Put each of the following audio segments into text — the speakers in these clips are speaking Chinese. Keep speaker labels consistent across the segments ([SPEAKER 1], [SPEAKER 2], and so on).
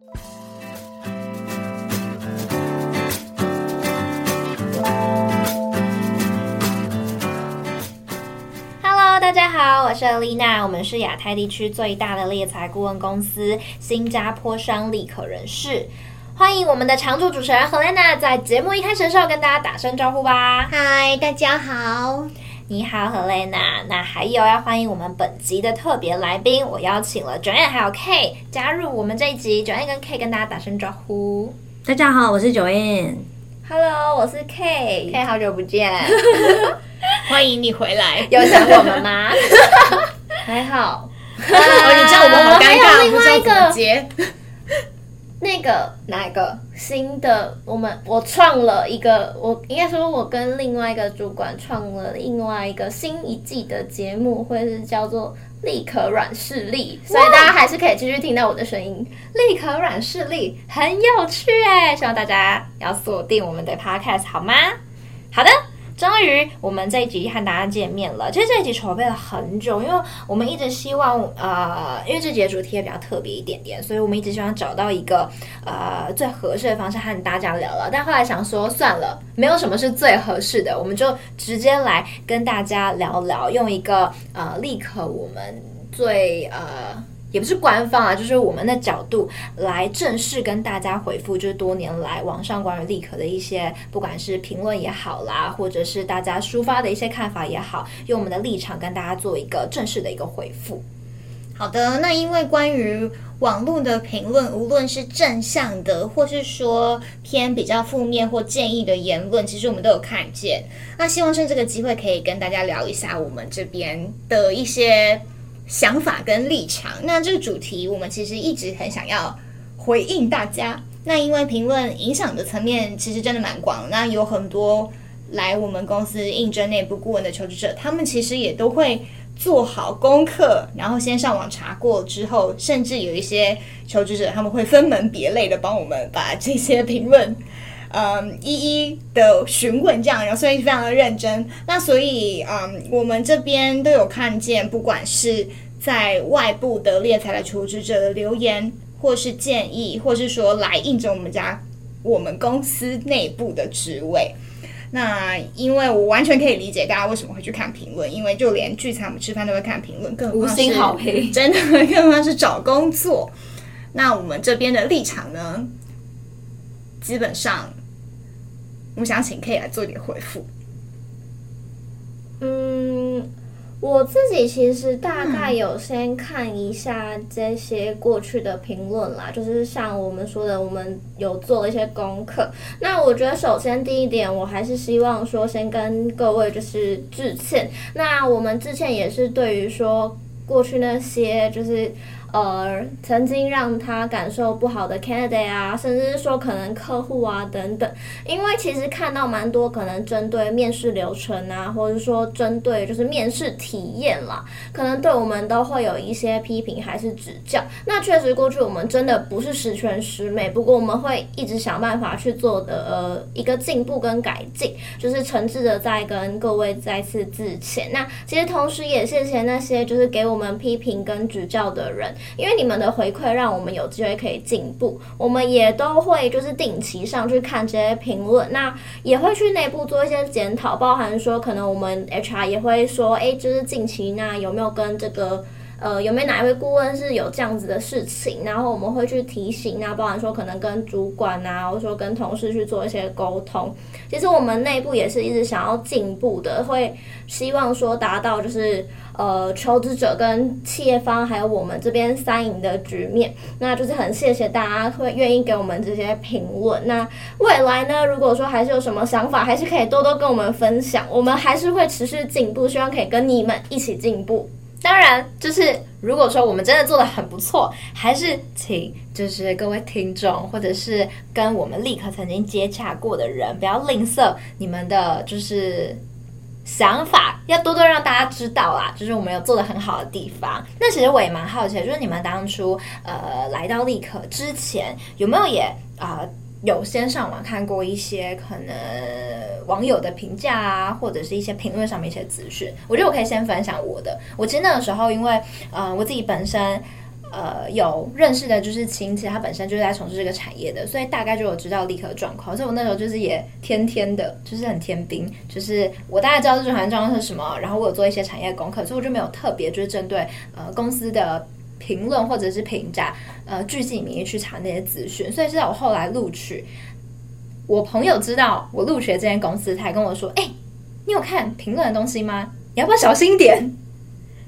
[SPEAKER 1] Hello，大家好，我是丽娜，我们是亚太地区最大的猎才顾问公司——新加坡商立可人事。欢迎我们的常驻主持人 Helena，在节目一开始的时候跟大家打声招呼吧。
[SPEAKER 2] 嗨，大家好。
[SPEAKER 1] 你好，Helena。那还有要欢迎我们本集的特别来宾，我邀请了 Joanne 还有 K 加入我们这一集。Joanne 跟 K 跟大家打声招呼。
[SPEAKER 3] 大家好，我是 Joanne。
[SPEAKER 1] Hello，我是 K。K 好久不见。
[SPEAKER 2] 欢迎你回来，
[SPEAKER 1] 有想我们吗？
[SPEAKER 2] 还好。
[SPEAKER 3] 哦，你知道我们好尴尬，另外一个
[SPEAKER 2] 接。那个
[SPEAKER 1] 哪一个
[SPEAKER 2] 新的？我们我创了一个，我应该说，我跟另外一个主管创了另外一个新一季的节目，会是叫做《立可软势力》，所以大家还是可以继续听到我的声音。
[SPEAKER 1] 立可软势力很有趣哎，希望大家要锁定我们的 Podcast 好吗？好的。终于，我们这一集和大家见面了。其实这一集筹备了很久，因为我们一直希望，呃，因为这集的主题也比较特别一点点，所以我们一直希望找到一个呃最合适的方式和大家聊聊。但后来想说，算了，没有什么是最合适的，我们就直接来跟大家聊聊，用一个呃立刻我们最呃。也不是官方啊，就是我们的角度来正式跟大家回复，就是多年来网上关于立可的一些，不管是评论也好啦，或者是大家抒发的一些看法也好，用我们的立场跟大家做一个正式的一个回复。
[SPEAKER 2] 好的，那因为关于网络的评论，无论是正向的，或是说偏比较负面或建议的言论，其实我们都有看见。那希望趁这个机会可以跟大家聊一下我们这边的一些。想法跟立场，那这个主题我们其实一直很想要回应大家。那因为评论影响的层面其实真的蛮广，那有很多来我们公司应征内部顾问的求职者，他们其实也都会做好功课，然后先上网查过之后，甚至有一些求职者他们会分门别类的帮我们把这些评论。嗯，一一的询问这样，然后所以非常的认真。那所以，嗯，我们这边都有看见，不管是在外部的猎才的求职者的留言，或是建议，或是说来应征我们家我们公司内部的职位。那因为我完全可以理解大家为什么会去看评论，因为就连聚餐我们吃饭都会看评论，更
[SPEAKER 1] 无心好评，
[SPEAKER 2] 真的更何况是找工作。那我们这边的立场呢，基本上。我想请 K 来做一点回复。
[SPEAKER 4] 嗯，我自己其实大概有先看一下这些过去的评论啦，就是像我们说的，我们有做了一些功课。那我觉得首先第一点，我还是希望说先跟各位就是致歉。那我们致歉也是对于说过去那些就是。呃，曾经让他感受不好的 candidate 啊，甚至是说可能客户啊等等，因为其实看到蛮多可能针对面试流程啊，或者说针对就是面试体验啦，可能对我们都会有一些批评还是指教。那确实过去我们真的不是十全十美，不过我们会一直想办法去做的呃一个进步跟改进，就是诚挚的在跟各位再次致歉。那其实同时也谢谢那些就是给我们批评跟指教的人。因为你们的回馈，让我们有机会可以进步。我们也都会就是定期上去看这些评论，那也会去内部做一些检讨，包含说可能我们 HR 也会说，哎，就是近期那有没有跟这个。呃，有没有哪一位顾问是有这样子的事情？然后我们会去提醒啊，包含说可能跟主管啊，或者说跟同事去做一些沟通。其实我们内部也是一直想要进步的，会希望说达到就是呃求职者跟企业方还有我们这边三赢的局面。那就是很谢谢大家会愿意给我们这些评论。那未来呢，如果说还是有什么想法，还是可以多多跟我们分享。我们还是会持续进步，希望可以跟你们一起进步。
[SPEAKER 1] 当然，就是如果说我们真的做得很不错，还是请就是各位听众，或者是跟我们立可曾经接洽过的人，不要吝啬你们的，就是想法，要多多让大家知道啦。就是我们有做得很好的地方。那其实我也蛮好奇，就是你们当初呃来到立可之前，有没有也啊？有先上网看过一些可能网友的评价啊，或者是一些评论上面一些资讯。我觉得我可以先分享我的。我其实那个时候，因为呃我自己本身呃有认识的，就是亲戚，他本身就是在从事这个产业的，所以大概就有知道立可状况。所以我那时候就是也天天的，就是很天兵，就是我大概知道这种状况是什么，然后我有做一些产业功课，所以我就没有特别就是针对呃公司的评论或者是评价，呃巨细靡遗去查那些资讯。所以是在我后来录取，我朋友知道我录取这间公司，他还跟我说：“哎、你有看评论的东西吗？你要不要小心点？”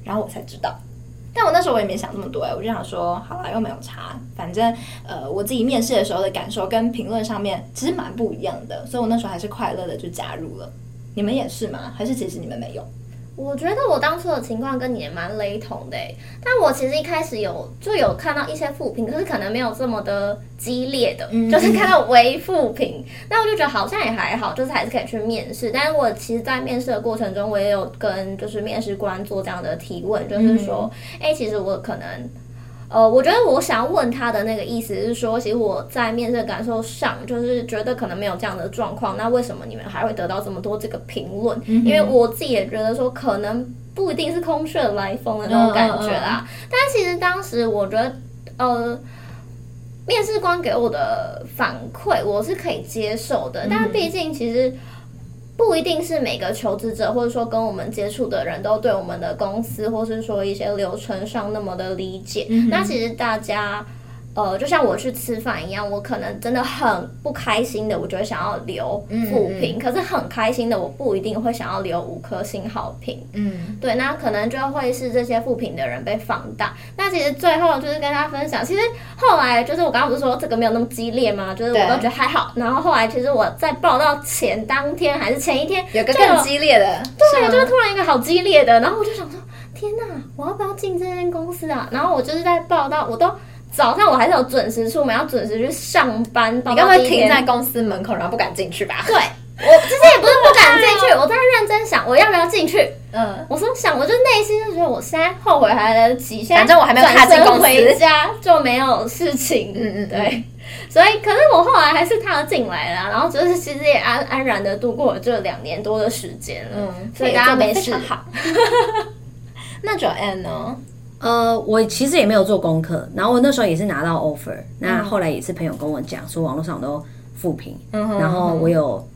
[SPEAKER 1] 然后我才知道。但我那时候我也没想那么多哎，我就想说，好了，又没有查，反正呃，我自己面试的时候的感受跟评论上面其实蛮不一样的，所以我那时候还是快乐的就加入了。你们也是吗？还是其实你们没有？
[SPEAKER 4] 我觉得我当初的情况跟你也蛮雷同的，但我其实一开始有就有看到一些负评，可是可能没有这么的激烈的，嗯、就是看到微负评，那我就觉得好像也还好，就是还是可以去面试。但是我其实，在面试的过程中，我也有跟就是面试官做这样的提问，就是说，哎、嗯，其实我可能。呃，我觉得我想要问他的那个意思是说，其实我在面试的感受上，就是觉得可能没有这样的状况。那为什么你们还会得到这么多这个评论？嗯、因为我自己也觉得说，可能不一定是空穴来风的那种感觉啦。嗯嗯嗯、但其实当时我觉得，呃，面试官给我的反馈我是可以接受的，嗯、但毕竟其实。不一定是每个求职者，或者说跟我们接触的人都对我们的公司，或是说一些流程上那么的理解。嗯、那其实大家。呃，就像我去吃饭一样，我可能真的很不开心的，我就会想要留负评。嗯嗯，可是很开心的，我不一定会想要留五颗星好评。嗯，对，那可能就会是这些负评的人被放大。那其实最后就是跟大家分享，其实后来就是我刚刚不是说这个没有那么激烈吗？就是我都觉得还好。然后后来其实我在报道前当天还是前一天，
[SPEAKER 1] 有个更激烈的，
[SPEAKER 4] 对，就是突然一个好激烈的，然后我就想说，天哪，我要不要进这间公司啊？然后我就是在报道，我都。早上我还是有准时出门，要准时去上班。
[SPEAKER 1] 你刚刚停在公司门口，然后不敢进去吧？
[SPEAKER 4] 对，我之前也不是不敢进去，我在认真想我要不要进去。嗯，我说想，我就内心就觉得我现在后悔还来得及，
[SPEAKER 1] 反正我还没有踏进公司，
[SPEAKER 4] 回家就没有事情。嗯嗯，对。所以，可是我后来还是踏进来了，然后就是其实也安安然的度过了这两年多的时间了。嗯，所以大家没事好。
[SPEAKER 1] 那 Joanne 呢？
[SPEAKER 3] 呃，我其实也没有做功课，然后我那时候也是拿到 offer，那后来也是朋友跟我讲说网络上都负评，嗯、然后我有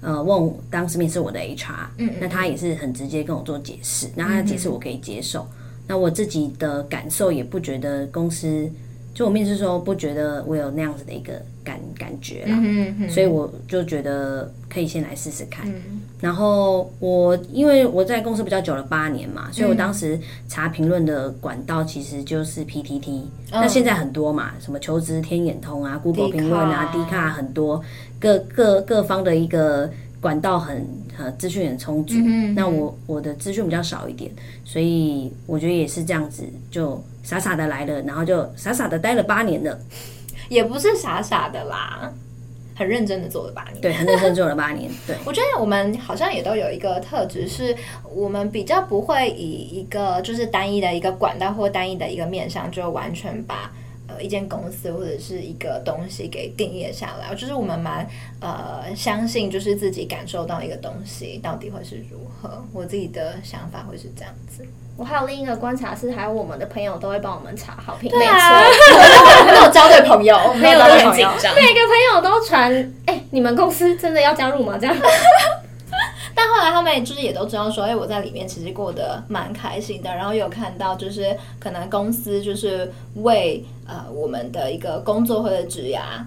[SPEAKER 3] 呃问当时面试我的 HR，嗯，那他也是很直接跟我做解释，那他的解释我可以接受，嗯、那我自己的感受也不觉得公司。就我面试时候不觉得我有那样子的一个感感觉啦，嗯嗯、所以我就觉得可以先来试试看。嗯、然后我因为我在公司比较久了八年嘛，所以我当时查评论的管道其实就是 PTT、嗯。那现在很多嘛，什么求职天眼通啊、Google 评论啊、D 卡很多各各各方的一个管道很呃资讯很充足。嗯、那我我的资讯比较少一点，所以我觉得也是这样子就。傻傻的来了，然后就傻傻的待了八年了，
[SPEAKER 1] 也不是傻傻的啦，很认真的做了八年，
[SPEAKER 3] 对，很认真做了八年。对，
[SPEAKER 1] 我觉得我们好像也都有一个特质，是我们比较不会以一个就是单一的一个管道或单一的一个面向，就完全把呃一间公司或者是一个东西给定义下来。就是我们蛮呃相信，就是自己感受到一个东西到底会是如何。我自己的想法会是这样子。
[SPEAKER 4] 我还有另一个观察是，还有我们的朋友都会帮我们查好评。
[SPEAKER 1] 对啊，没 有交对朋友，没有都很紧张，
[SPEAKER 4] 每个朋友都传，哎、欸，你们公司真的要加入吗？这样。
[SPEAKER 1] 但后来他们就是也都知道说，哎、我在里面其实过得蛮开心的，然后有看到就是可能公司就是为呃我们的一个工作或者职涯。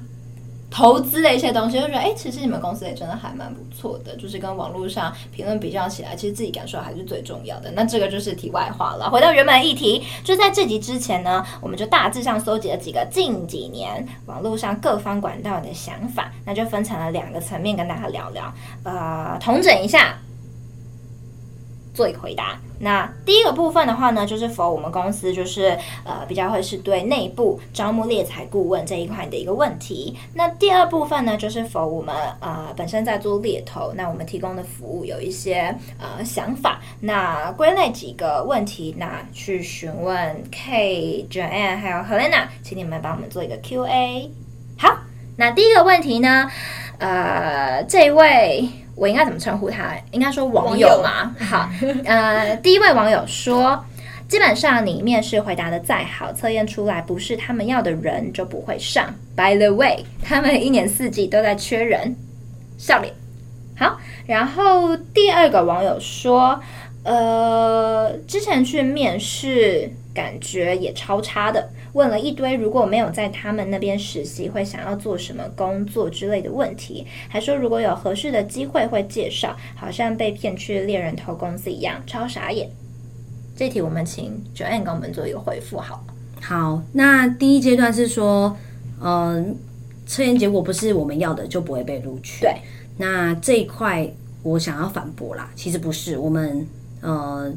[SPEAKER 1] 投资的一些东西，就觉得哎，其实你们公司也真的还蛮不错的，就是跟网络上评论比较起来，其实自己感受还是最重要的。那这个就是题外话了。回到原本的议题，就在这集之前呢，我们就大致上搜集了几个近几年网络上各方管道的想法，那就分成了两个层面跟大家聊聊，呃，统整一下。做一个回答。那第一个部分的话呢，就是否我们公司就是呃比较会是对内部招募猎才顾问这一块的一个问题。那第二部分呢，就是否我们呃本身在做猎头，那我们提供的服务有一些呃想法。那归类几个问题，那去询问 K、Jane 还有 Helena，请你们帮我们做一个 Q&A。好，那第一个问题呢，呃，这位。我应该怎么称呼他？应该说网友嘛。友好，呃，第一位网友说，基本上你面试回答的再好，测验出来不是他们要的人就不会上。By the way，他们一年四季都在缺人，笑脸。好，然后第二个网友说，呃，之前去面试，感觉也超差的，问了一堆如果没有在他们那边实习会想要做什么工作之类的问题，还说如果有合适的机会会介绍，好像被骗去猎人头公司一样，超傻眼。这题我们请 Joanne 给我们做一个回复，好。
[SPEAKER 3] 好，那第一阶段是说，嗯、呃，测验结果不是我们要的，就不会被录取。
[SPEAKER 1] 对。
[SPEAKER 3] 那这一块我想要反驳啦，其实不是，我们呃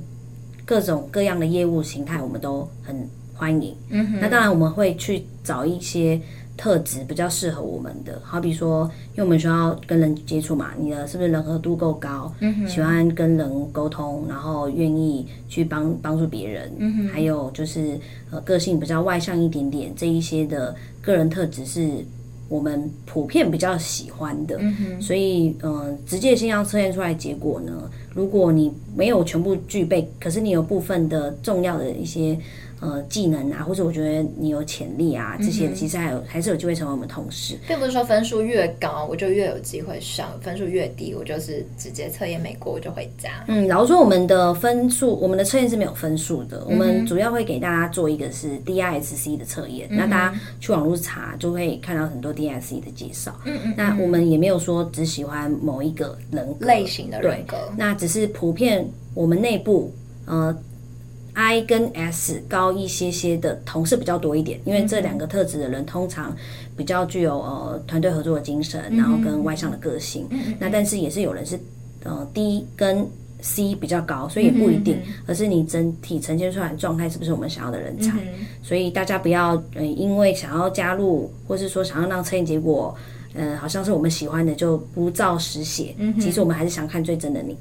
[SPEAKER 3] 各种各样的业务形态我们都很欢迎。嗯哼。那当然我们会去找一些特质比较适合我们的，好比说，因为我们需要跟人接触嘛，你的是不是人和度够高？嗯哼。喜欢跟人沟通，然后愿意去帮帮助别人。嗯哼。还有就是呃个性比较外向一点点，这一些的个人特质是。我们普遍比较喜欢的，嗯、所以，嗯、呃，直接性要测验出来结果呢，如果你没有全部具备，可是你有部分的重要的一些。呃，技能啊，或者我觉得你有潜力啊，这些其实还有、嗯、还是有机会成为我们同事，
[SPEAKER 1] 并不是说分数越高我就越有机会上，分数越低我就是直接测验没过我就回家。
[SPEAKER 3] 嗯，然后说我们的分数，我们的测验是没有分数的、嗯，我们主要会给大家做一个是 DISC 的测验、嗯，那大家去网络查就会看到很多 DISC 的介绍。嗯嗯，那我们也没有说只喜欢某一个人格
[SPEAKER 1] 类型的人格，
[SPEAKER 3] 那只是普遍我们内部呃。I 跟 S 高一些些的同事比较多一点，因为这两个特质的人通常比较具有呃团队合作的精神，然后跟外向的个性。那但是也是有人是呃 D 跟 C 比较高，所以也不一定，而是你整体呈现出来的状态是不是我们想要的人才。所以大家不要呃因为想要加入，或是说想要让测验结果呃好像是我们喜欢的就不照实写。其实我们还是想看最真的你。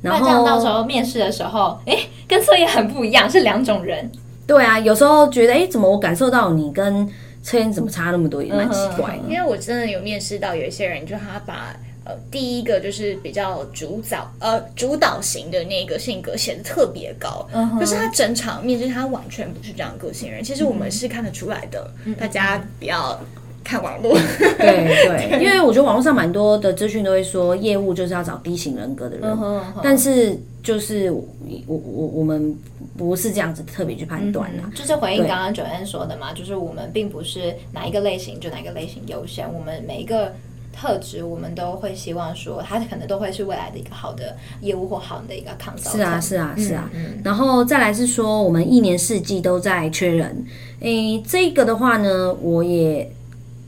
[SPEAKER 1] 然后这样到时候面试的时候，哎，跟测验很不一样，是两种人。
[SPEAKER 3] 对啊，有时候觉得，哎，怎么我感受到你跟测验怎么差那么多，也蛮奇怪。
[SPEAKER 2] 因为我真的有面试到有一些人，就他把呃第一个就是比较主导呃主导型的那个性格写得特别高，可是他整场面试他完全不是这样个性人。其实我们是看得出来的，大家不要。看网络，
[SPEAKER 3] 对 对，因为我觉得网络上蛮多的资讯都会说，业务就是要找 D 型人格的人，但是就是我我我们不是这样子特别去判断的，
[SPEAKER 1] 就是回应刚刚 Joanne 说的嘛，就是我们并不是哪一个类型就哪一个类型优先，我们每一个特质我们都会希望说，他可能都会是未来的一个好的业务或好的一个 consultant。
[SPEAKER 3] 是啊是啊是啊，然后再来是说，我们一年四季都在缺人，诶，这个的话呢，我也。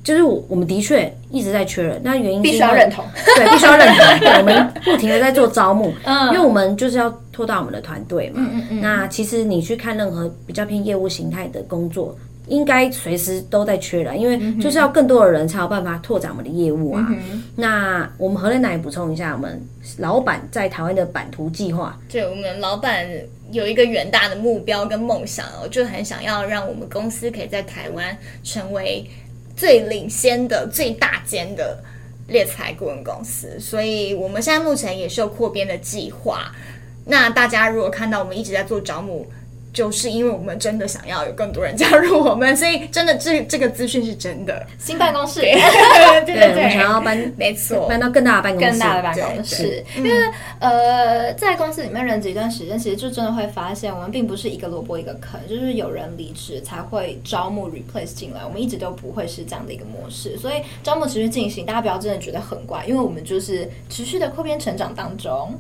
[SPEAKER 3] 就是我，我们的确一直在缺人，那原因
[SPEAKER 1] 必须要认同，
[SPEAKER 3] 对，必须要认同，对，我们不停的在做招募，嗯，因为我们就是要拓大我们的团队嘛，嗯嗯嗯。那其实你去看任何比较偏业务形态的工作，应该随时都在缺人，因为就是要更多的人才有办法拓展我们的业务啊。嗯、那我们何人来补充一下，我们老板在台湾的版图计划，
[SPEAKER 2] 对，我们老板有一个远大的目标跟梦想哦，就很想要让我们公司可以在台湾成为。最领先的、最大间的猎才顾问公司，所以我们现在目前也是有扩编的计划。那大家如果看到我们一直在做招募，就是因为我们真的想要有更多人加入我们，所以真的这这个资讯是真的。
[SPEAKER 1] 新办公室，对
[SPEAKER 3] 对对，我们想要搬，
[SPEAKER 2] 没错，
[SPEAKER 3] 搬到更大的办公室，
[SPEAKER 1] 更大的办公室。因为呃，在公司里面任职一段时间，其实就真的会发现，我们并不是一个萝卜一个坑，就是有人离职才会招募 replace 进来，我们一直都不会是这样的一个模式。所以招募持续进行，大家不要真的觉得很怪，因为我们就是持续的扩编成长当中。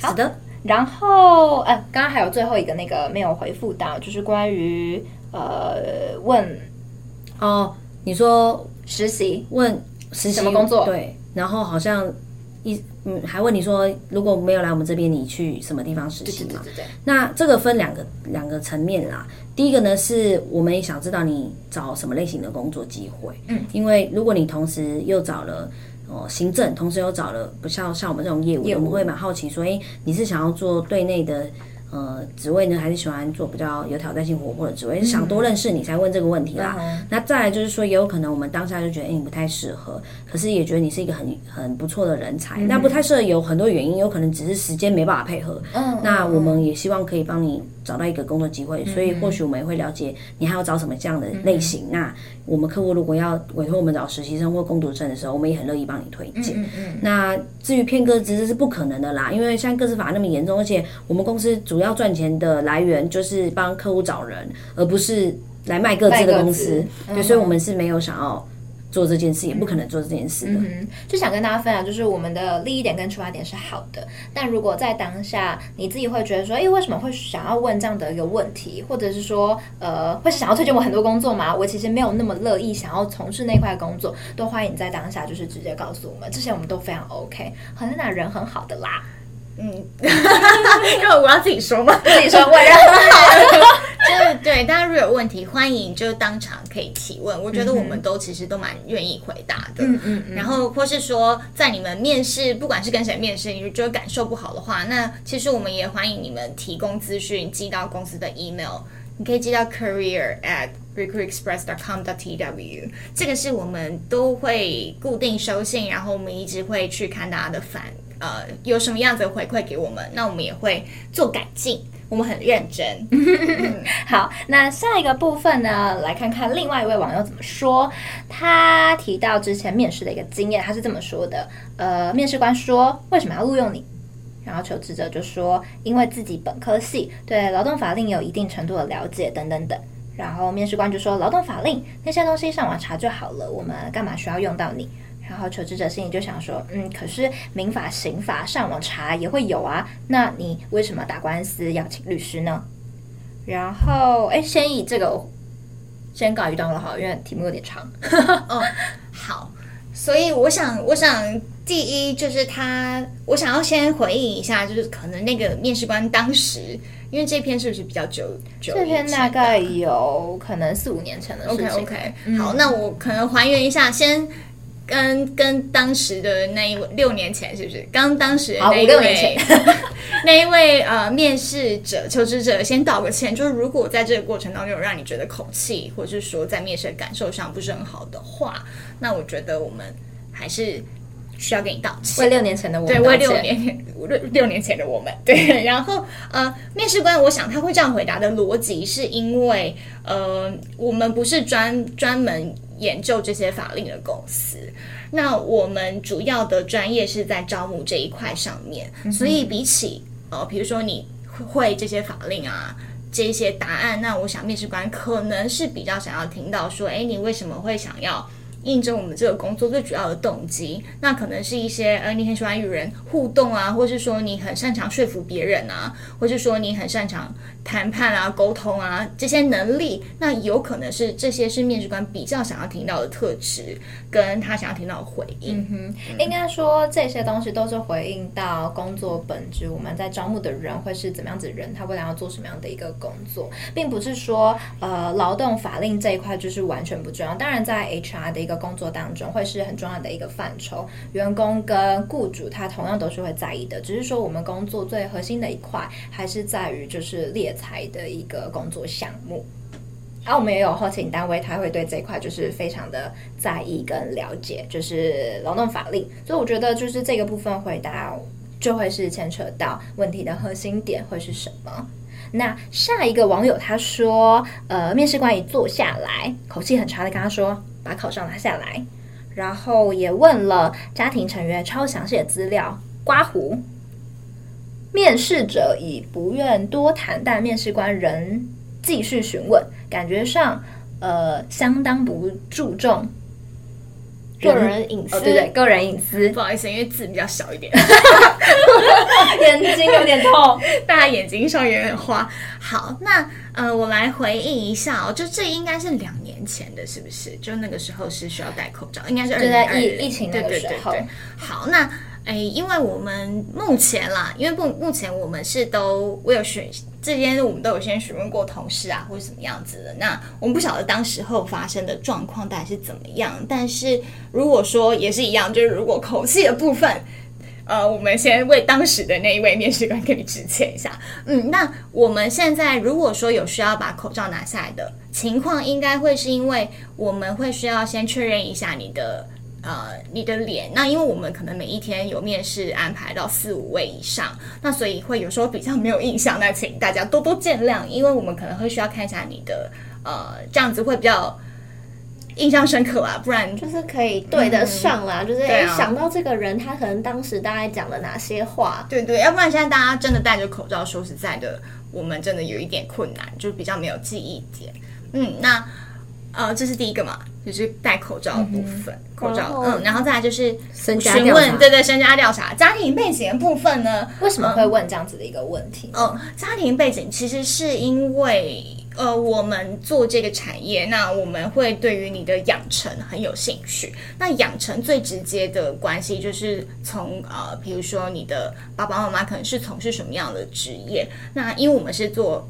[SPEAKER 3] 好的。
[SPEAKER 1] 然后，呃，刚刚还有最后一个那个没有回复到，就是关于呃问
[SPEAKER 3] 哦，你说
[SPEAKER 1] 实习
[SPEAKER 3] 问实习
[SPEAKER 1] 什么工作？
[SPEAKER 3] 对，然后好像一嗯还问你说如果没有来我们这边，你去什么地方实习嘛？对对对。那这个分两个两个层面啦。第一个呢，是我们也想知道你找什么类型的工作机会，嗯，因为如果你同时又找了。哦，行政同时又找了不像像我们这种业务，我们会蛮好奇说，哎，你是想要做对内的呃职位呢，还是喜欢做比较有挑战性活泼的职位？嗯、是想多认识你才问这个问题啦。嗯、那再来就是说，也有可能我们当下就觉得，哎，你不太适合，可是也觉得你是一个很很不错的人才。那、嗯、不太适合有很多原因，有可能只是时间没办法配合。嗯，那我们也希望可以帮你找到一个工作机会，所以或许我们也会了解你还要找什么这样的类型。嗯、那我们客户如果要委托我们找实习生或工读生的时候，我们也很乐意帮你推荐。那至于骗个资，这是不可能的啦，因为像个资法那么严重，而且我们公司主要赚钱的来源就是帮客户找人，而不是来卖个资的公司。对，所以我们是没有想要。做这件事也不可能做这件事的，
[SPEAKER 1] 嗯，就想跟大家分享，就是我们的利益点跟出发点是好的，但如果在当下你自己会觉得说，哎，为什么会想要问这样的一个问题，或者是说，呃，会想要推荐我很多工作吗？我其实没有那么乐意想要从事那块工作，都欢迎你在当下就是直接告诉我们，这些我们都非常 OK，好像那人很好的啦，
[SPEAKER 2] 嗯，因为我要自己说嘛，
[SPEAKER 1] 自己说我人很好。
[SPEAKER 2] 就对，大家如果有问题，欢迎就当场可以提问。我觉得我们都其实都蛮愿意回答的。嗯嗯。然后或是说，在你们面试，不管是跟谁面试，你觉得感受不好的话，那其实我们也欢迎你们提供资讯，寄到公司的 email。你可以寄到 career at recruitexpress dot com dot tw。这个是我们都会固定收信，然后我们一直会去看大家的反呃有什么样子回馈给我们，那我们也会做改进。我们很认真。
[SPEAKER 1] 好，那下一个部分呢？来看看另外一位网友怎么说。他提到之前面试的一个经验，他是这么说的：呃，面试官说为什么要录用你？然后求职者就说因为自己本科系对劳动法令有一定程度的了解，等等等。然后面试官就说劳动法令那些东西上网查就好了，我们干嘛需要用到你？然后求职者心里就想说，嗯，可是民法、刑法上网查也会有啊，那你为什么打官司要请律师呢？然后，哎，先以这个先告一段落好，因为题目有点长。
[SPEAKER 2] 哦，好，所以我想，我想第一就是他，我想要先回应一下，就是可能那个面试官当时，因为这篇是不是比较久？久
[SPEAKER 1] 这篇大概有可能四五年前的事情。
[SPEAKER 2] OK OK，嗯，好，那我可能还原一下，先。跟跟当时的那一位六年前是不是？刚当时的那一位 那一位呃面试者求职者先道个歉，就是如果在这个过程当中有让你觉得口气，或者是说在面试的感受上不是很好的话，那我觉得我们还是需要给你道歉。
[SPEAKER 1] 为六年前的我们，
[SPEAKER 2] 对，为六年六六年前的我们，对。然后呃，面试官，我想他会这样回答的逻辑，是因为呃，我们不是专专门。研究这些法令的公司，那我们主要的专业是在招募这一块上面，嗯、所以比起呃，比如说你会这些法令啊，这些答案，那我想面试官可能是比较想要听到说，诶，你为什么会想要？应征我们这个工作最主要的动机，那可能是一些呃，你很喜欢与人互动啊，或是说你很擅长说服别人啊，或是说你很擅长谈判啊、沟通啊这些能力，那有可能是这些是面试官比较想要听到的特质，跟他想要听到的回应。
[SPEAKER 1] 嗯哼，应该说这些东西都是回应到工作本质，我们在招募的人会是怎么样子的人，他未来要做什么样的一个工作，并不是说呃劳动法令这一块就是完全不重要。当然，在 HR 的一个工作当中会是很重要的一个范畴，员工跟雇主他同样都是会在意的，只是说我们工作最核心的一块还是在于就是猎才的一个工作项目，而、啊、我们也有后勤单位，他会对这一块就是非常的在意跟了解，就是劳动法令，所以我觉得就是这个部分回答就会是牵扯到问题的核心点会是什么。那下一个网友他说，呃，面试官一坐下来，口气很差的跟他说。把口罩拿下来，然后也问了家庭成员超详细的资料。刮胡，面试者已不愿多谈，但面试官仍继续询问，感觉上呃相当不注重
[SPEAKER 4] 个人隐私。
[SPEAKER 1] 哦、对对，个人隐私。
[SPEAKER 2] 不好意思，因为字比较小一点，
[SPEAKER 1] 眼睛有点痛，
[SPEAKER 2] 大家眼睛上有点花。好，那呃，我来回忆一下哦，就这应该是两年前的，是不是？就那个时候是需要戴口罩，应该是二零二
[SPEAKER 1] 零疫情那个时候。
[SPEAKER 2] 对对对对。好，那诶，因为我们目前啦，因为目目前我们是都，我有询这边我们都有先询问过同事啊，或者什么样子的。那我们不晓得当时候发生的状况大概是怎么样，但是如果说也是一样，就是如果口气的部分。呃，我们先为当时的那一位面试官给你致歉一下。嗯，那我们现在如果说有需要把口罩拿下来的情况，应该会是因为我们会需要先确认一下你的呃你的脸。那因为我们可能每一天有面试安排到四五位以上，那所以会有时候比较没有印象，那请大家多多见谅，因为我们可能会需要看一下你的呃这样子会比较。印象深刻啊，不然
[SPEAKER 4] 就是可以对得上啦。嗯、就是哎，
[SPEAKER 2] 啊、
[SPEAKER 4] 想到这个人，他可能当时大概讲了哪些话？
[SPEAKER 2] 对对，要不然现在大家真的戴着口罩，说实在的，我们真的有一点困难，就比较没有记忆点。嗯，那呃，这是第一个嘛，就是戴口罩的部分，嗯、口罩。嗯，然后再来就是询问，对对，身家调查，家庭背景的部分呢？
[SPEAKER 1] 为什么会问这样子的一个问题？
[SPEAKER 2] 哦、嗯，家庭背景其实是因为。呃，我们做这个产业，那我们会对于你的养成很有兴趣。那养成最直接的关系就是从呃，比如说你的爸爸妈妈可能是从事什么样的职业。那因为我们是做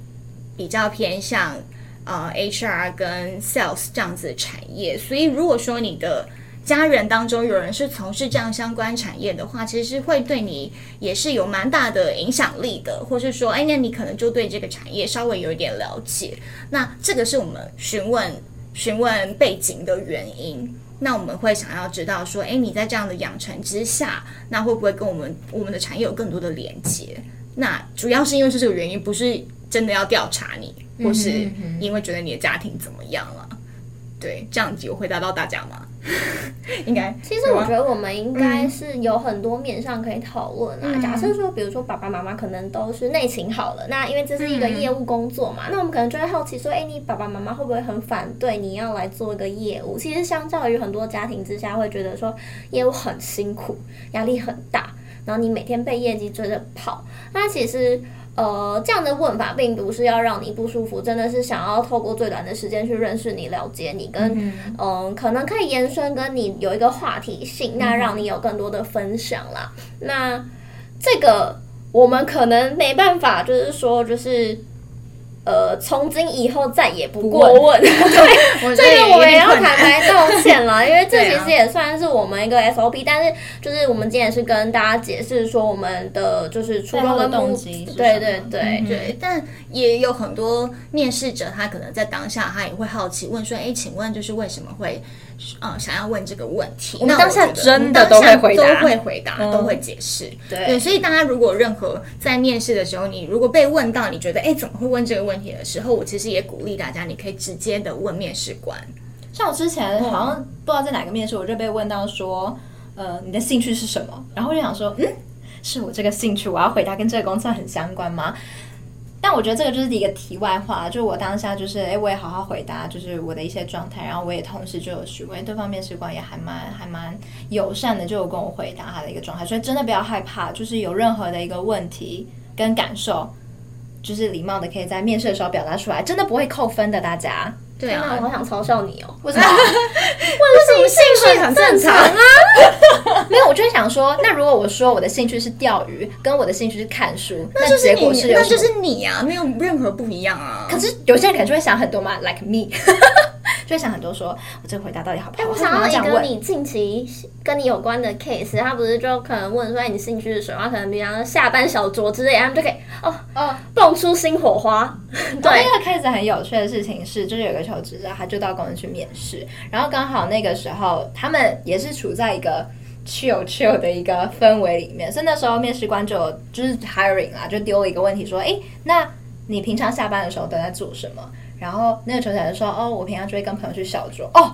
[SPEAKER 2] 比较偏向呃 HR 跟 Sales 这样子的产业，所以如果说你的家人当中有人是从事这样相关产业的话，其实是会对你也是有蛮大的影响力的，或是说，哎，那你可能就对这个产业稍微有一点了解。那这个是我们询问询问背景的原因。那我们会想要知道说，哎，你在这样的养成之下，那会不会跟我们我们的产业有更多的连接？那主要是因为是这个原因，不是真的要调查你，或是因为觉得你的家庭怎么样了。对，这样子有回答到大家吗？应该。
[SPEAKER 4] 其实我觉得我们应该是有很多面上可以讨论啊。嗯、假设说，比如说爸爸妈妈可能都是内勤好了，那因为这是一个业务工作嘛，嗯、那我们可能就会好奇说，哎，你爸爸妈妈会不会很反对你要来做一个业务？其实相较于很多家庭之下，会觉得说业务很辛苦，压力很大，然后你每天被业绩追着跑，那其实。呃，这样的问法并不是要让你不舒服，真的是想要透过最短的时间去认识你、了解你，跟嗯、呃，可能可以延伸跟你有一个话题性，那让你有更多的分享啦。那这个我们可能没办法，就是说，就是。呃，从今以后再也不过问，对，这个我们也要坦白道歉了，因为这其实也算是我们一个 SOP，但是就是我们今天也是跟大家解释说我们的就是初衷的。动机，对对对。对，
[SPEAKER 2] 但也有很多面试者他可能在当下他也会好奇问说，哎，请问就是为什么会？呃，想要问这个问题，
[SPEAKER 1] 我们当下真的都会回答，
[SPEAKER 2] 都会回答，都会解释。对，所以大家如果任何在面试的时候，你如果被问到，你觉得哎，怎么会问这个问题的时候，我其实也鼓励大家，你可以直接的问面试官。
[SPEAKER 1] 像我之前好像不知道在哪个面试，我就被问到说，呃，你的兴趣是什么？然后我就想说，嗯，是我这个兴趣，我要回答跟这个工作很相关吗？但我觉得这个就是一个题外话，就我当下就是，哎，我也好好回答，就是我的一些状态，然后我也同时就有询问对方面试官，也还蛮还蛮友善的，就有跟我回答他的一个状态，所以真的不要害怕，就是有任何的一个问题跟感受，就是礼貌的可以在面试的时候表达出来，真的不会扣分的，大家。
[SPEAKER 4] 对啊，我好想嘲笑你哦！
[SPEAKER 1] 为什么？为什么兴趣很正常啊？没有，我就是想说，那如果我说我的兴趣是钓鱼，跟我的兴趣是看书，那结果是有，
[SPEAKER 2] 那就是你啊，没有任何不一样啊。
[SPEAKER 1] 可是有些人可能就会想很多嘛，like me。就会想很多说，说我这个回答到底好不好？
[SPEAKER 4] 我想要一个你近期跟你有关的 case，他不是就可能问说你兴趣是什么？可能比方说下班小酌之类，他们就可以哦哦蹦出新火花。对，
[SPEAKER 1] 那个 case 很有趣的事情是，就是有个求职者，他就到公司去面试，然后刚好那个时候他们也是处在一个 chill chill 的一个氛围里面，所以那时候面试官就就是 hiring 啦，就丢了一个问题说，哎，那你平常下班的时候都在做什么？然后那个球仔就说：“哦，我平常就会跟朋友去小酌哦。”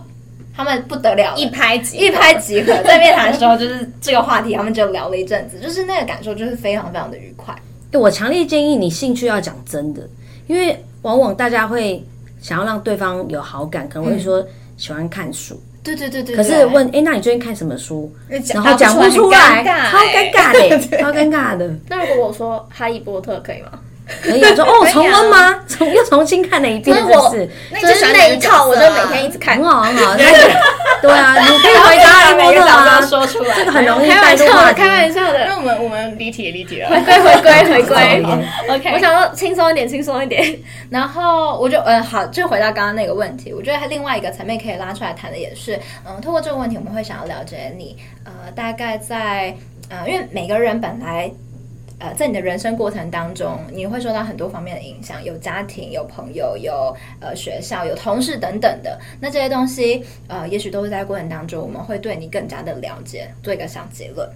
[SPEAKER 1] 他们不得了，了，
[SPEAKER 2] 一拍即
[SPEAKER 1] 一拍即合。在面谈的时候，就是这个话题，他们就聊了一阵子，就是那个感受，就是非常非常的愉快。
[SPEAKER 3] 对，我强烈建议你兴趣要讲真的，因为往往大家会想要让对方有好感，可能会说喜欢看书。
[SPEAKER 1] 对对对对。
[SPEAKER 3] 可是问，哎，那你最近看什么书？然后讲不出来，超尴尬的，超尴尬的。
[SPEAKER 4] 那如果我说《哈利波特》可以吗？
[SPEAKER 3] 可以说哦，重温吗？重又重新看了一遍，就是
[SPEAKER 4] 就是那一套，我就每天一直看，
[SPEAKER 3] 很好很好。对啊，你可以回答哈利波特啊，说出来，这个很容易带入话题。
[SPEAKER 4] 开玩笑的，
[SPEAKER 2] 那我们我们离题也离题了，
[SPEAKER 4] 回归回归回归。OK，我想说轻松一点，轻松一点。
[SPEAKER 1] 然后我就嗯好，就回到刚刚那个问题。我觉得另外一个层面可以拉出来谈的也是，嗯，通过这个问题，我们会想要了解你，呃，大概在呃，因为每个人本来。呃，在你的人生过程当中，你会受到很多方面的影响，有家庭、有朋友、有呃学校、有同事等等的。那这些东西，呃，也许都是在过程当中，我们会对你更加的了解，做一个小结论。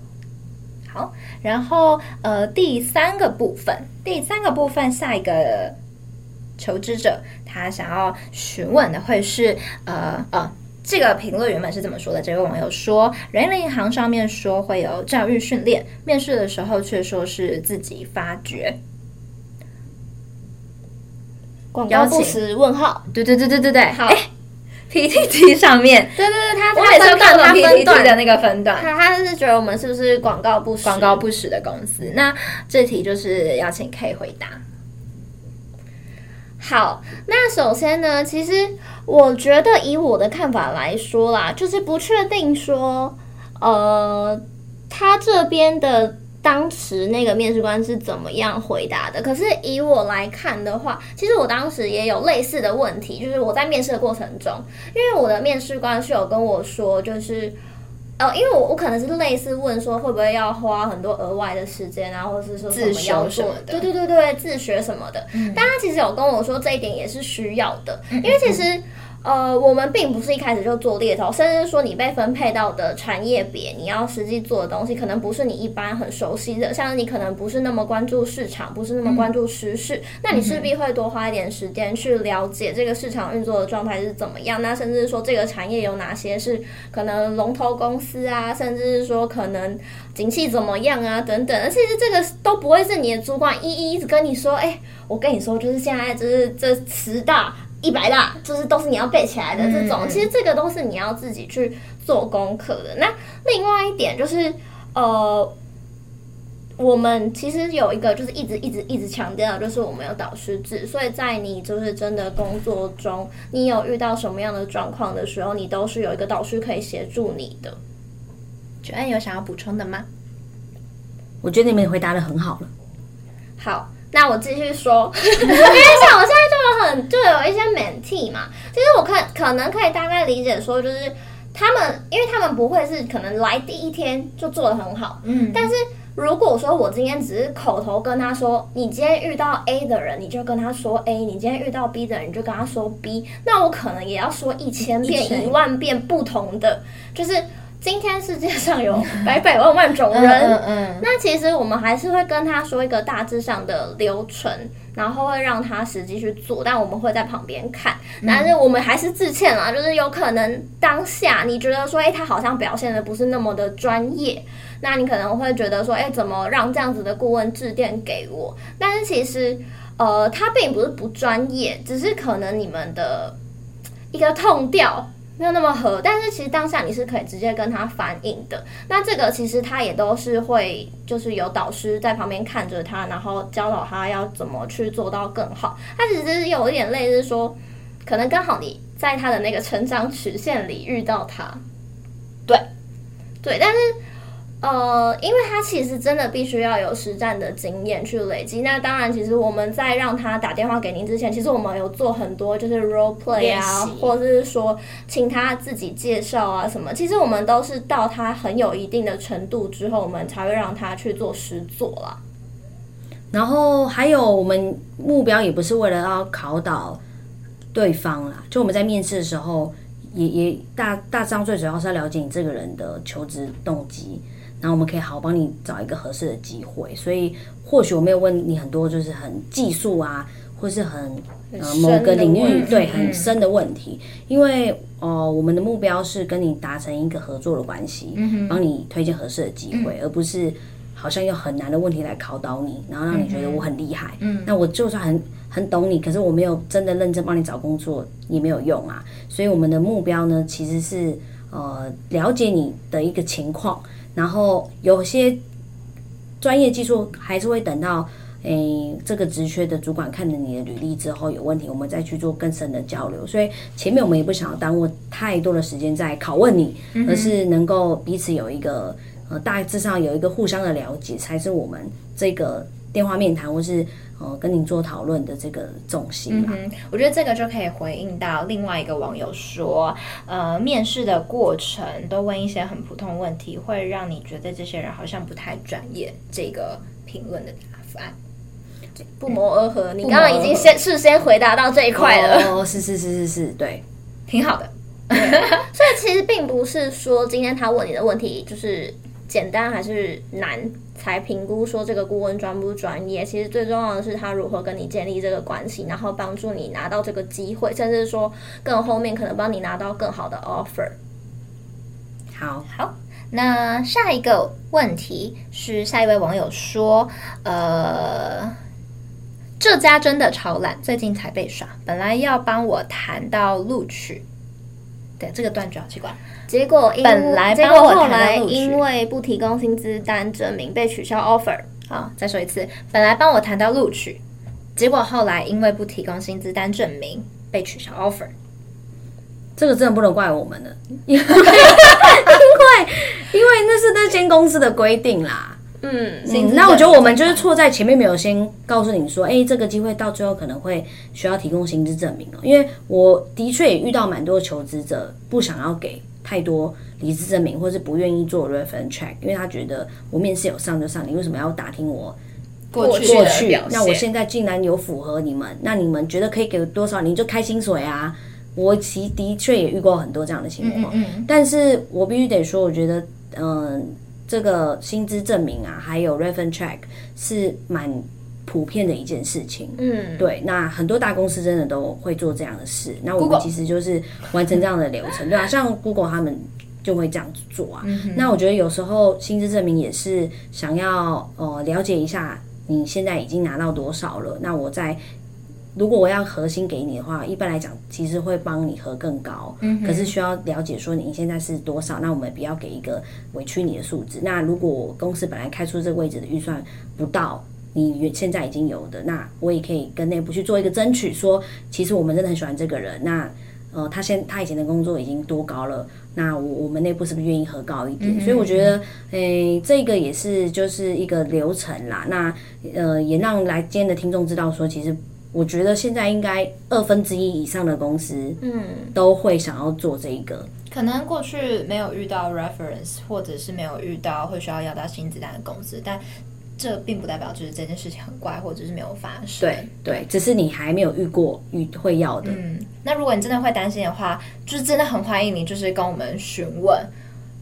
[SPEAKER 1] 好，然后呃，第三个部分，第三个部分，下一个求职者他想要询问的会是呃呃。这个评论原本是怎么说的：这位网友说，人力银行上面说会有教育训练，面试的时候却说是自己发掘。
[SPEAKER 4] 广告不实？问号？
[SPEAKER 1] 对对对对对对。
[SPEAKER 4] 好
[SPEAKER 1] ，PTT 上面，
[SPEAKER 4] 对对对，他
[SPEAKER 1] 他也是看了 PTT 的那个分段，
[SPEAKER 4] 他他是觉得我们是不是广告不实？
[SPEAKER 1] 广告不实的公司？那这题就是要请 K 回答。
[SPEAKER 4] 好，那首先呢，其实我觉得以我的看法来说啦，就是不确定说，呃，他这边的当时那个面试官是怎么样回答的。可是以我来看的话，其实我当时也有类似的问题，就是我在面试的过程中，因为我的面试官是有跟我说，就是。哦，因为我我可能是类似问说会不会要花很多额外的时间啊，或者是说什么要做的，对对对对，自学什么的。嗯，但他其实有跟我说这一点也是需要的，因为其实。呃，我们并不是一开始就做猎头，甚至说你被分配到的产业别，你要实际做的东西，可能不是你一般很熟悉的。像你可能不是那么关注市场，不是那么关注时事，嗯、那你势必会多花一点时间去了解这个市场运作的状态是怎么样。那甚至说这个产业有哪些是可能龙头公司啊，甚至是说可能景气怎么样啊等等。其实这个都不会是你的主管一一一直跟你说，哎，我跟你说，就是现在就是这十大。一百大就是都是你要背起来的这种，其实这个都是你要自己去做功课的。那另外一点就是，呃，我们其实有一个就是一直一直一直强调的，就是我们有导师制，所以在你就是真的工作中，你有遇到什么样的状况的时候，你都是有一个导师可以协助你的。
[SPEAKER 1] Joanne 有想要补充的吗？
[SPEAKER 3] 我觉得你们回答的很好了。
[SPEAKER 4] 好。那我继续说，因为像我现在就有很就有一些 mentee 嘛，其实我可可能可以大概理解说，就是他们，因为他们不会是可能来第一天就做的很好，嗯，但是如果说我今天只是口头跟他说，你今天遇到 A 的人，你就跟他说 A，你今天遇到 B 的人，你就跟他说 B，那我可能也要说一千遍、一万遍不同的，就是。今天世界上有百百万万种人，嗯嗯嗯，那其实我们还是会跟他说一个大致上的流程，然后会让他实际去做，但我们会在旁边看。但是我们还是致歉啦，就是有可能当下你觉得说，哎，他好像表现的不是那么的专业，那你可能会觉得说，哎，怎么让这样子的顾问致电给我？但是其实，呃，他并不是不专业，只是可能你们的一个痛调。没有那么合，但是其实当下你是可以直接跟他反映的。那这个其实他也都是会，就是有导师在旁边看着他，然后教导他要怎么去做到更好。他其实有一点类似说，可能刚好你在他的那个成长曲线里遇到他，对，对，但是。呃，因为他其实真的必须要有实战的经验去累积。那当然，其实我们在让他打电话给您之前，其实我们有做很多就是 role play 啊，或者是说请他自己介绍啊什么。其实我们都是到他很有一定的程度之后，我们才会让他去做实做啦。
[SPEAKER 3] 然后还有，我们目标也不是为了要考倒对方啦，就我们在面试的时候，也也大大张最主要是要了解你这个人的求职动机。然后我们可以好好帮你找一个合适的机会，所以或许我没有问你很多就是很技术啊，或是很呃某个领域对很深的问题，因为呃我们的目标是跟你达成一个合作的关系，帮你推荐合适的机会，而不是好像用很难的问题来考倒你，然后让你觉得我很厉害。嗯，那我就算很很懂你，可是我没有真的认真帮你找工作也没有用啊。所以我们的目标呢，其实是呃了解你的一个情况。然后有些专业技术还是会等到诶这个职缺的主管看了你的履历之后有问题，我们再去做更深的交流。所以前面我们也不想要耽误太多的时间在拷问你，而是能够彼此有一个呃大致上有一个互相的了解，才是我们这个电话面谈或是。哦，跟您做讨论的这个重心嘛，
[SPEAKER 1] 嗯，我觉得这个就可以回应到另外一个网友说，呃，面试的过程都问一些很普通问题，会让你觉得这些人好像不太专业。这个评论的答案。
[SPEAKER 4] 不谋而合，你刚刚已经先事先回答到这一块了。
[SPEAKER 3] 哦，是是是是是，对，
[SPEAKER 1] 挺好的。
[SPEAKER 4] 所以其实并不是说今天他问你的问题就是简单还是难才评估说这个顾问专不专业。其实最重要的是他如何跟你建立这个关系，然后帮助你拿到这个机会，甚至说更后面可能帮你拿到更好的 offer。
[SPEAKER 3] 好，
[SPEAKER 1] 好。那下一个问题是下一位网友说，呃，这家真的超烂，最近才被刷，本来要帮我谈到录取，对，这个断绝好奇怪，
[SPEAKER 4] 结果
[SPEAKER 1] 本来
[SPEAKER 4] 结果后来因为不提供薪资单证明被取消 offer。
[SPEAKER 1] 好，再说一次，本来帮我谈到录取，结果后来因为不提供薪资单证明被取消 offer。
[SPEAKER 3] 这个真的不能怪我们了，因为 因为因为那是那间公司的规定啦。嗯，嗯，那我觉得我们就是错在前面没有先告诉你说，哎，这个机会到最后可能会需要提供薪资证明哦。因为我的确也遇到蛮多求职者不想要给太多离职证明，或是不愿意做 reference check，因为他觉得我面试有上就上，你为什么要打听我过去过去？那我现在竟然有符合你们，那你们觉得可以给多少，你就开薪水啊。我其的确也遇过很多这样的情况，嗯嗯，但是我必须得说，我觉得，嗯，这个薪资证明啊，还有 reference check 是蛮普遍的一件事情，嗯，对。那很多大公司真的都会做这样的事，那我们其实就是完成这样的流程，对啊，像 Google 他们就会这样子做啊。嗯、那我觉得有时候薪资证明也是想要呃了解一下你现在已经拿到多少了，那我在。如果我要核心给你的话，一般来讲其实会帮你核更高，嗯，可是需要了解说你现在是多少，那我们不要给一个委屈你的数字。那如果公司本来开出这个位置的预算不到你原现在已经有的，那我也可以跟内部去做一个争取，说其实我们真的很喜欢这个人，那呃他现他以前的工作已经多高了，那我我们内部是不是愿意核高一点？嗯，所以我觉得，诶，这个也是就是一个流程啦。那呃也让来今天的听众知道说，其实。我觉得现在应该二分之一以上的公司，嗯，都会想要做这一个。
[SPEAKER 1] 可能过去没有遇到 reference，或者是没有遇到会需要要到薪资单的公司，但这并不代表就是这件事情很怪，或者是没有发生。
[SPEAKER 3] 对对，只是你还没有遇过遇会要的。
[SPEAKER 1] 嗯，那如果你真的会担心的话，就是真的很欢迎你，就是跟我们询问，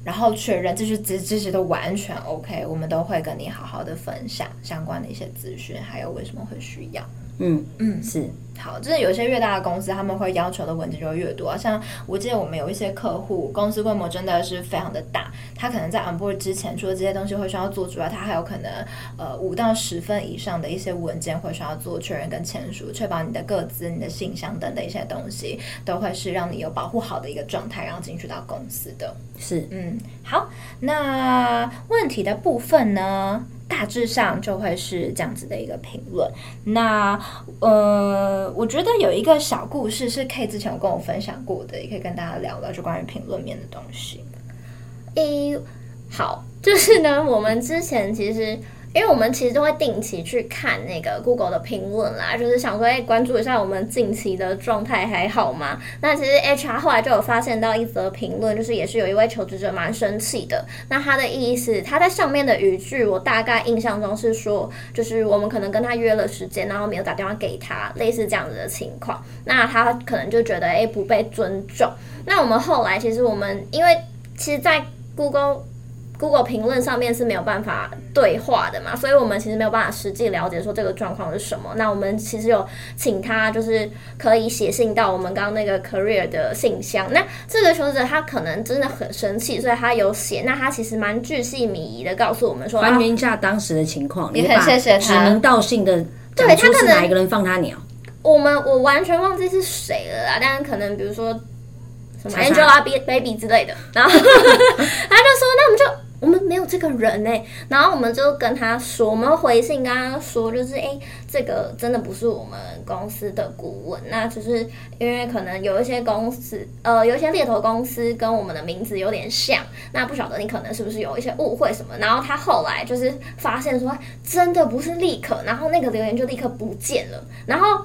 [SPEAKER 1] 然后确认这些这这些都完全 OK，我们都会跟你好好的分享相关的一些资讯，还有为什么会需要。
[SPEAKER 3] 嗯嗯，是
[SPEAKER 1] 好，就是有些越大的公司，他们会要求的文件就会越多。像我记得我们有一些客户，公司规模真的是非常的大，他可能在 onboard 之前，除了这些东西会需要做之外，他还有可能呃五到十份以上的一些文件会需要做确认跟签署，确保你的个资、你的信箱等等一些东西都会是让你有保护好的一个状态，然后进去到公司的。
[SPEAKER 3] 是，
[SPEAKER 1] 嗯，好，那问题的部分呢？大致上就会是这样子的一个评论。那呃，我觉得有一个小故事是 K 之前有跟我分享过的，也可以跟大家聊聊，就关于评论面的东西。
[SPEAKER 4] 一，好，就是呢，我们之前其实。因为我们其实都会定期去看那个 Google 的评论啦，就是想说，哎，关注一下我们近期的状态还好吗？那其实 HR 后来就有发现到一则评论，就是也是有一位求职者蛮生气的。那他的意思，他在上面的语句，我大概印象中是说，就是我们可能跟他约了时间，然后没有打电话给他，类似这样子的情况。那他可能就觉得，哎，不被尊重。那我们后来其实我们，因为其实，在 Google。Google 评论上面是没有办法对话的嘛，所以我们其实没有办法实际了解说这个状况是什么。那我们其实有请他，就是可以写信到我们刚刚那个 Career 的信箱。那这个求职者他可能真的很生气，所以他有写。那他其实蛮巨细靡遗的告诉我们说，
[SPEAKER 3] 还原一下当时的情况，
[SPEAKER 1] 你很谢谢他，
[SPEAKER 3] 指名道姓的讲出是哪一个人放他鸟。
[SPEAKER 4] 我们我完全忘记是谁了啦，但是可能比如说什么 Angelababy 之类的，然后 他就说，那我们就。我们没有这个人呢、然后我们就跟他说，我们回信跟他说，就是哎，这个真的不是我们公司的顾问，那只是因为可能有一些公司，呃，有一些猎头公司跟我们的名字有点像，那不晓得你可能是不是有一些误会什么？然后他后来就是发现说，真的不是立刻，然后那个留言就立刻不见了。然后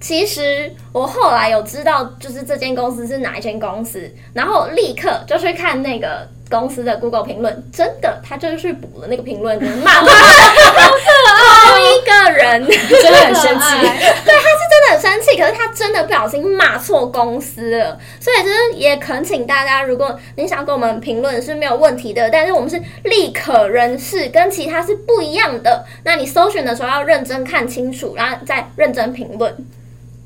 [SPEAKER 4] 其实我后来有知道，就是这间公司是哪一间公司，然后立刻就去看那个。公司的 Google 评论真的，他就是去补了那个评论，骂他，好可一个人。
[SPEAKER 2] 真的很生气，对，
[SPEAKER 4] 他是真的很生气，可是他真的不小心骂错公司了，所以就是也恳请大家，如果你想跟我们评论是没有问题的，但是我们是立可人士，跟其他是不一样的，那你搜寻的时候要认真看清楚，然后再认真评论。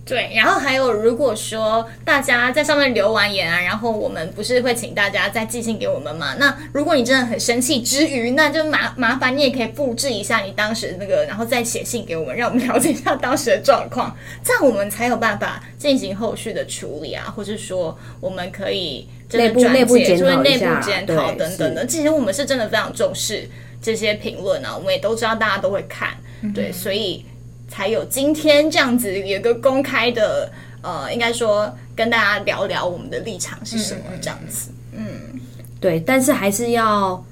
[SPEAKER 2] 对，然后还有，如果说大家在上面留完言啊，然后我们不是会请大家再寄信给我们吗？那如果你真的很生气之余，那就麻麻烦你也可以布置一下你当时那个，然后再写信给我们，让我们了解一下当时的状况，这样我们才有办法进行后续的处理啊，或是说我们可以
[SPEAKER 3] 内部内部检讨
[SPEAKER 2] 一下，内部检讨等等的。其实我们是真的非常重视这些评论啊，我们也都知道大家都会看，嗯、对，所以。才有今天这样子有个公开的，呃，应该说跟大家聊聊我们的立场是什么这样子。嗯，
[SPEAKER 3] 对，但是还是要，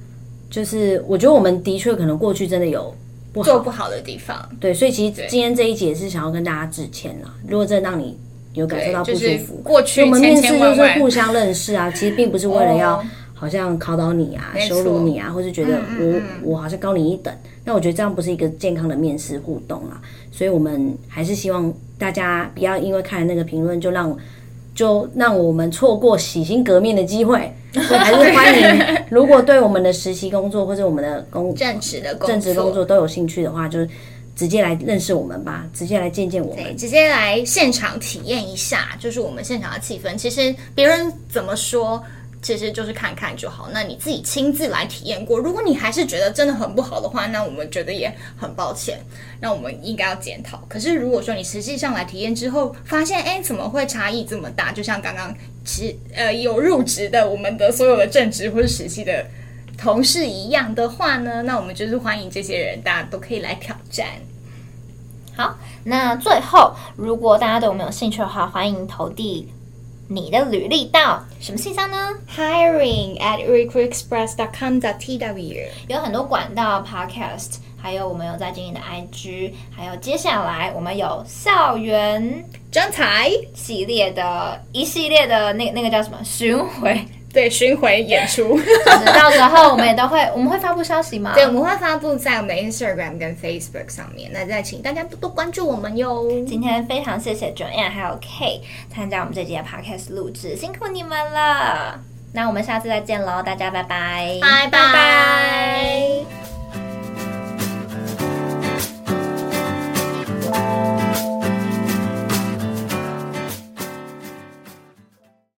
[SPEAKER 3] 就是我觉得我们的确可能过去真的有不好
[SPEAKER 2] 做不好的地方。
[SPEAKER 3] 对，所以其实今天这一集也是想要跟大家致歉啦。如果真的让你有感受到不舒服，
[SPEAKER 2] 就是、过去
[SPEAKER 3] 我们面试就是互相认识啊，其实并不是为了要好像考倒你啊、羞辱你啊，或是觉得我、我好像高你一等。那我觉得这样不是一个健康的面试互动啊。所以我们还是希望大家不要因为看了那个评论就让就让我们错过洗心革面的机会。所以还是欢迎，如果对我们的实习工作或者我们的工
[SPEAKER 2] 正职的
[SPEAKER 3] 正职工作都有兴趣的话，就直接来认识我们吧，直接来见见我们，
[SPEAKER 2] 直接来现场体验一下，就是我们现场的气氛。其实别人怎么说？其实就是看看就好。那你自己亲自来体验过，如果你还是觉得真的很不好的话，那我们觉得也很抱歉。那我们应该要检讨。可是如果说你实际上来体验之后，发现哎，怎么会差异这么大？就像刚刚其呃有入职的我们的所有的正职或者实习的同事一样的话呢，那我们就是欢迎这些人，大家都可以来挑战。
[SPEAKER 1] 好，那最后如果大家对我们有兴趣的话，欢迎投递。你的履历到什么信箱呢
[SPEAKER 2] ？Hiring at recruitexpress.com.tw
[SPEAKER 1] 有很多管道，Podcast，还有我们有在经营的 IG，还有接下来我们有校园
[SPEAKER 2] 专才
[SPEAKER 1] 系列的一系列的那那个叫什么巡回。
[SPEAKER 2] 对，巡回演出，
[SPEAKER 1] 到时候我们也都会，我们会发布消息吗？
[SPEAKER 2] 对，我们会发布在我们 Instagram 跟 Facebook 上面。那再请大家多多关注我们哟。
[SPEAKER 1] 今天非常谢谢 Joanne 还有 Kay 参加我们这集的 Podcast 录制，辛苦你们了。那我们下次再见喽，大家拜拜，
[SPEAKER 2] 拜拜。